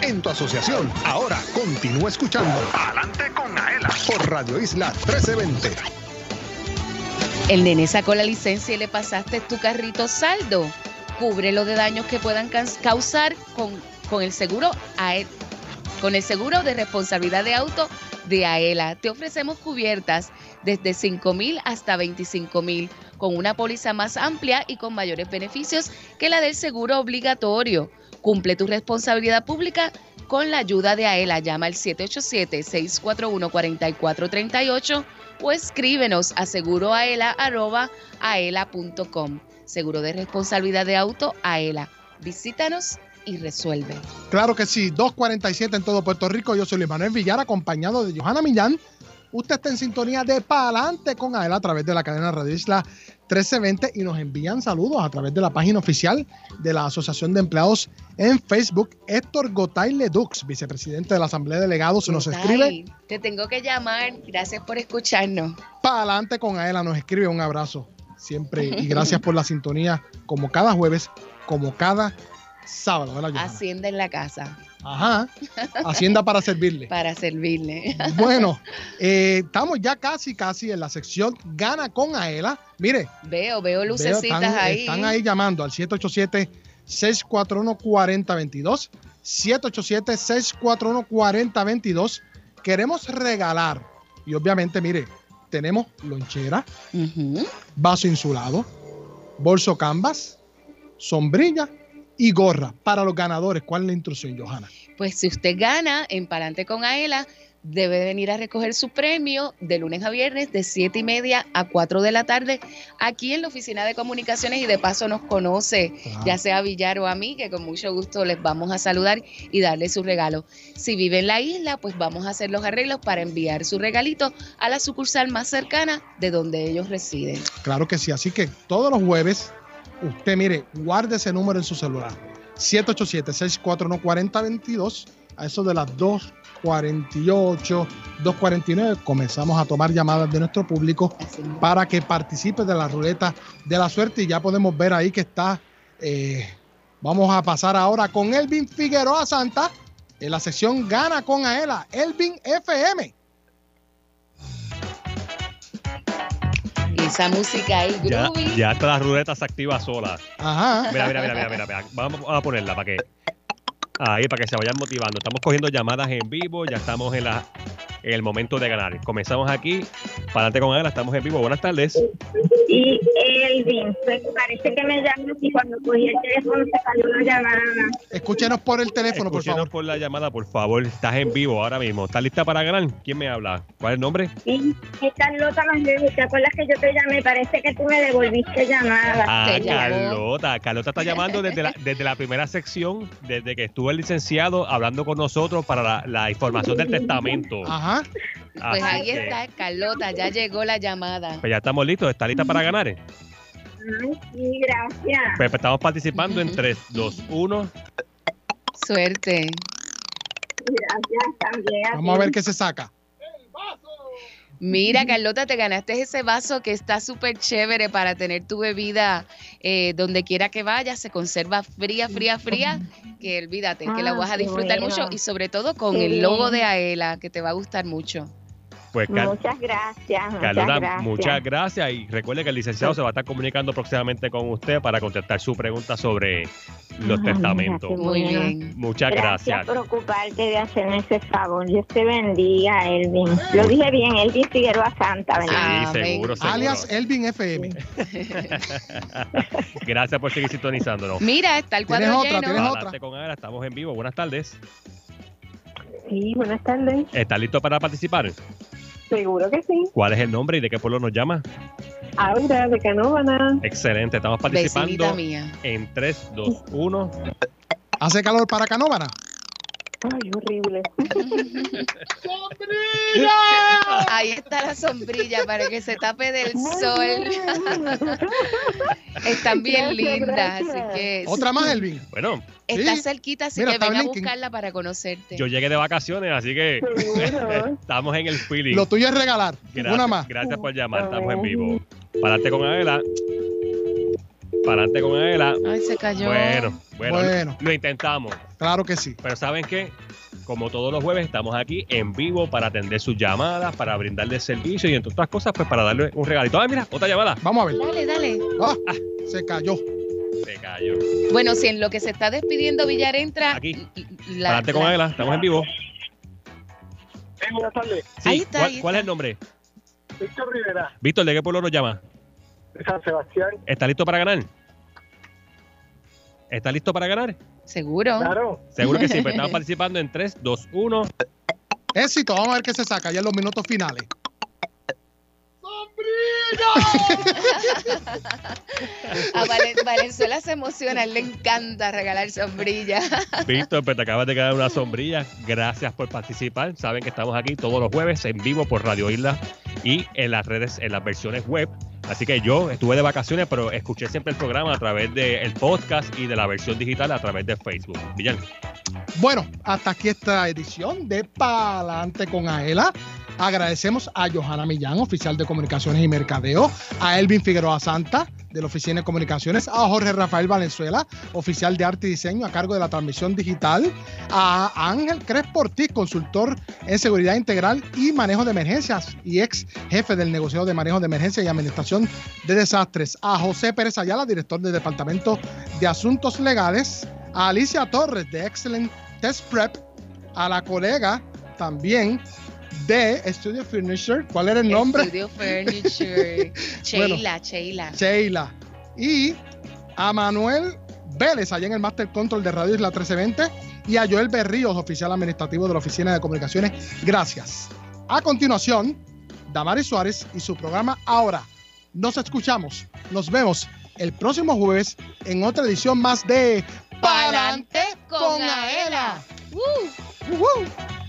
En tu asociación. Ahora continúa escuchando Adelante con Aela por Radio Isla 1320. El nene sacó la licencia y le pasaste tu carrito saldo. Cúbrelo de daños que puedan causar con, el seguro con el seguro de responsabilidad de auto de AELA. Te ofrecemos cubiertas desde 5 mil hasta 25 mil con una póliza más amplia y con mayores beneficios que la del seguro obligatorio. Cumple tu responsabilidad pública con la ayuda de AELA. Llama al 787-641-4438 o escríbenos a seguroaela.com. Seguro de responsabilidad de auto AELA. Visítanos y resuelve. Claro que sí, 247 en todo Puerto Rico. Yo soy Luis Manuel Villar, acompañado de Johanna Millán. Usted está en sintonía de Palante con Aela a través de la cadena Radio Isla 1320 y nos envían saludos a través de la página oficial de la Asociación de Empleados en Facebook. Héctor Gotay Ledux, vicepresidente de la Asamblea de Delegados, nos escribe. Te tengo que llamar. Gracias por escucharnos. Palante con Aela nos escribe un abrazo siempre y gracias por la sintonía como cada jueves, como cada sábado. ¿verdad, Johanna? Hacienda en la casa. Ajá. Hacienda para servirle. Para servirle. Bueno, eh, estamos ya casi, casi en la sección Gana con Aela. Mire, Veo, veo veo, lucecitas están, ahí. están ahí llamando al 787-641-4022. 787-641-4022. Queremos regalar. Y obviamente, mire, tenemos lonchera, vaso insulado, bolso canvas, sombrilla y gorra para los ganadores. ¿Cuál es la instrucción, Johanna? Pues si usted gana en Palante con Aela, debe venir a recoger su premio de lunes a viernes de 7 y media a 4 de la tarde aquí en la oficina de comunicaciones y de paso nos conoce, ya sea a Villar o a mí, que con mucho gusto les vamos a saludar y darle su regalo. Si vive en la isla, pues vamos a hacer los arreglos para enviar su regalito a la sucursal más cercana de donde ellos residen. Claro que sí, así que todos los jueves, usted mire, guarde ese número en su celular. 787-641-4022, a eso de las 2.48, 2.49, comenzamos a tomar llamadas de nuestro público para que participe de la ruleta de la suerte y ya podemos ver ahí que está, eh, vamos a pasar ahora con Elvin Figueroa Santa en la sección Gana con Aela, Elvin FM. Esa música ahí, Ya, ya hasta la ruleta se activa sola. Ajá. Mira, mira, mira, mira, mira, mira. Vamos a ponerla para que. Ahí, para que se vayan motivando. Estamos cogiendo llamadas en vivo, ya estamos en la en el momento de ganar. Comenzamos aquí, para adelante con Ana, estamos en vivo. Buenas tardes. Y Elvin, pues parece que me llamas y cuando cogí el teléfono se cayó la llamada. Escúchenos por el teléfono, por Escúchenos favor. por la llamada, por favor. Estás en vivo ahora mismo. ¿Estás lista para ganar? ¿Quién me habla? ¿Cuál es el nombre? Es Carlota Manrique, ¿te acuerdas que yo te llamé? Parece que tú me devolviste llamada. Ah, Carlota. Carlota está llamando desde la, desde la primera sección, desde que estuvo el licenciado hablando con nosotros para la, la información del testamento. Ajá. Pues ahí está, Carlota, ya llegó la llamada. Pues ya estamos listos. ¿Está lista para ganar? Ay, sí, gracias. Pues estamos participando en 3, 2, 1. Suerte. Gracias también. Vamos a ver qué se saca. Mira, Carlota, te ganaste ese vaso que está súper chévere para tener tu bebida eh, donde quiera que vayas. Se conserva fría, fría, fría. Que olvídate, que la Ah, vas a disfrutar bueno. mucho y sobre todo con el logo de Aela, que te va a gustar mucho. Pues Muchas gracias. muchas Carlota, gracias. muchas gracias y recuerde que el licenciado se va a estar comunicando próximamente con usted para contestar su pregunta sobre los Ah, mira, testamentos. Muy bien. Muchas gracias. por ocuparte de hacerme ese favor. Dios te bendiga, Elvin. Lo dije bien, Elvin Figueroa Santa, ¿verdad? Sí, seguro, seguro. Alias Elvin FM. Gracias por seguir sintonizándonos. Mira, está el cuadro lleno. Adelante con Ana, estamos en vivo. Buenas tardes. Sí, buenas tardes. ¿Está listo para participar? Seguro que sí. ¿Cuál es el nombre y de qué pueblo nos llama? Aura de Canóvana. Excelente, estamos Vecinita participando mía. en 3, 2, 1. ¿Hace calor para Canóvana? Ay, horrible. Ahí está la sombrilla para que se tape del sol. Están bien Gracias, lindas, gracias. así que Otra más, Elvin. Bueno, está cerquita, así Mira, que ven a buscarla para conocerte. yo llegué de vacaciones, así que estamos en el feeling. Lo tuyo es regalar. Gracias, Una más. Gracias por llamar, estamos en vivo. Para adelante con Adela. Para adelante con Adela. Ay, se cayó. Bueno, bueno, Bueno. Lo, lo intentamos. Claro que sí. Pero ¿saben qué? Como todos los jueves, estamos aquí en vivo para atender sus llamadas, para brindarles servicio y entre otras cosas, pues para darle un regalito. Ah, mira, otra llamada. Vamos a ver. Dale, dale. Ah, se cayó. Se cayó. Bueno, si en lo que se está despidiendo Villar entra. Aquí. la- Para adelante con la- Adela, estamos en vivo. buenas tardes. Sí, Ahí está, ¿cuál, ahí cuál es el nombre? Víctor Rivera, Víctor, ¿de qué pueblo nos llama? San Sebastián. ¿Está listo para ganar? ¿Está listo para ganar? Seguro. Claro. Seguro que sí, pues estamos participando en 3, 2, 1. Éxito, vamos a ver qué se saca ya en los minutos finales. A Valen- Valenzuela se emociona, él le encanta regalar sombrillas. Víctor, pues te acabas de quedar una sombrilla. Gracias por participar. Saben que estamos aquí todos los jueves en vivo por Radio Isla y en las redes, en las versiones web. Así que yo estuve de vacaciones, pero escuché siempre el programa a través del podcast y de la versión digital a través de Facebook. Villan. Bueno, hasta aquí esta edición de Palante con Aela. Agradecemos a Johanna Millán, oficial de Comunicaciones y Mercadeo, a Elvin Figueroa Santa, de la Oficina de Comunicaciones, a Jorge Rafael Valenzuela, oficial de Arte y Diseño a cargo de la transmisión digital, a Ángel Crespo Ortiz, consultor en seguridad integral y manejo de emergencias y ex jefe del negocio de manejo de emergencias y administración de desastres, a José Pérez Ayala, director del Departamento de Asuntos Legales, a Alicia Torres de Excellent Test Prep, a la colega también de Studio Furniture. ¿Cuál era el nombre? Studio Furniture. Bueno. Sheila, Sheila. Sheila. Y a Manuel Vélez, allá en el Master Control de Radio Isla 1320. Y a Joel Berríos, oficial administrativo de la Oficina de Comunicaciones. Gracias. A continuación, Damaris Suárez y su programa Ahora. Nos escuchamos. Nos vemos el próximo jueves en otra edición más de Palante con Aela. Uh, uh.